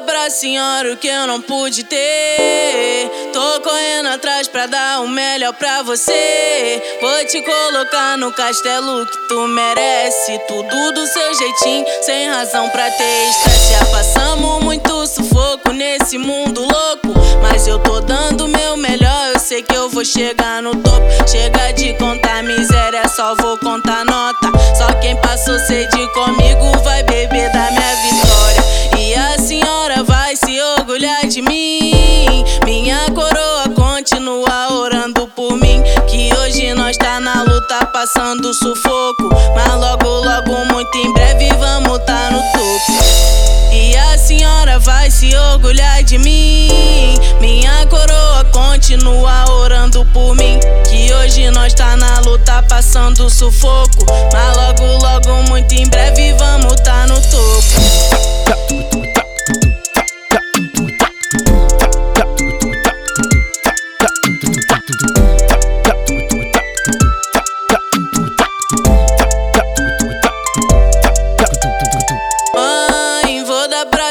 pra senhora o que eu não pude ter. Tô correndo atrás pra dar o melhor pra você. Vou te colocar no castelo que tu merece. Tudo do seu jeitinho, sem razão pra ter estresse. Já passamos muito sufoco nesse mundo louco. Mas eu tô dando meu melhor, eu sei que eu vou chegar no topo. Chega de contar miséria, só vou contar nota. Só quem passou sede nós tá na luta, passando sufoco. Mas logo, logo, muito em breve, vamos tá no topo. E a senhora vai se orgulhar de mim. Minha coroa continua orando por mim. Que hoje nós tá na luta, passando sufoco. Mas logo, logo, muito em breve, vamos tá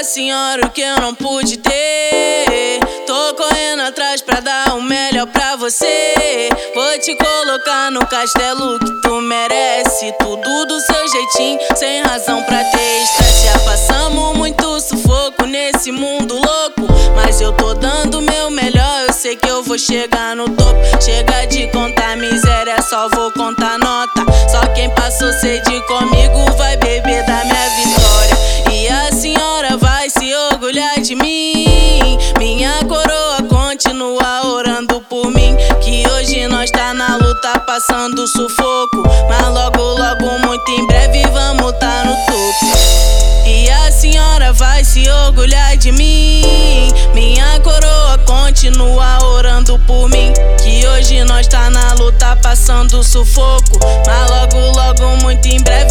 senhora o que eu não pude ter. Tô correndo atrás pra dar o melhor pra você. Vou te colocar no castelo que tu merece. Tudo do seu jeitinho, sem razão pra ter estresse. Já passamos muito sufoco nesse mundo louco. Mas eu tô dando meu melhor, eu sei que eu vou chegar no topo. Chega de contar miséria, só vou contar nota. Só quem passou sede comigo vai beber da minha passando sufoco. Mas logo, logo, muito em breve, vamos tá no topo. E a senhora vai se orgulhar de mim. Minha coroa continua orando por mim. Que hoje nós tá na luta, passando sufoco. Mas logo, logo, muito em breve.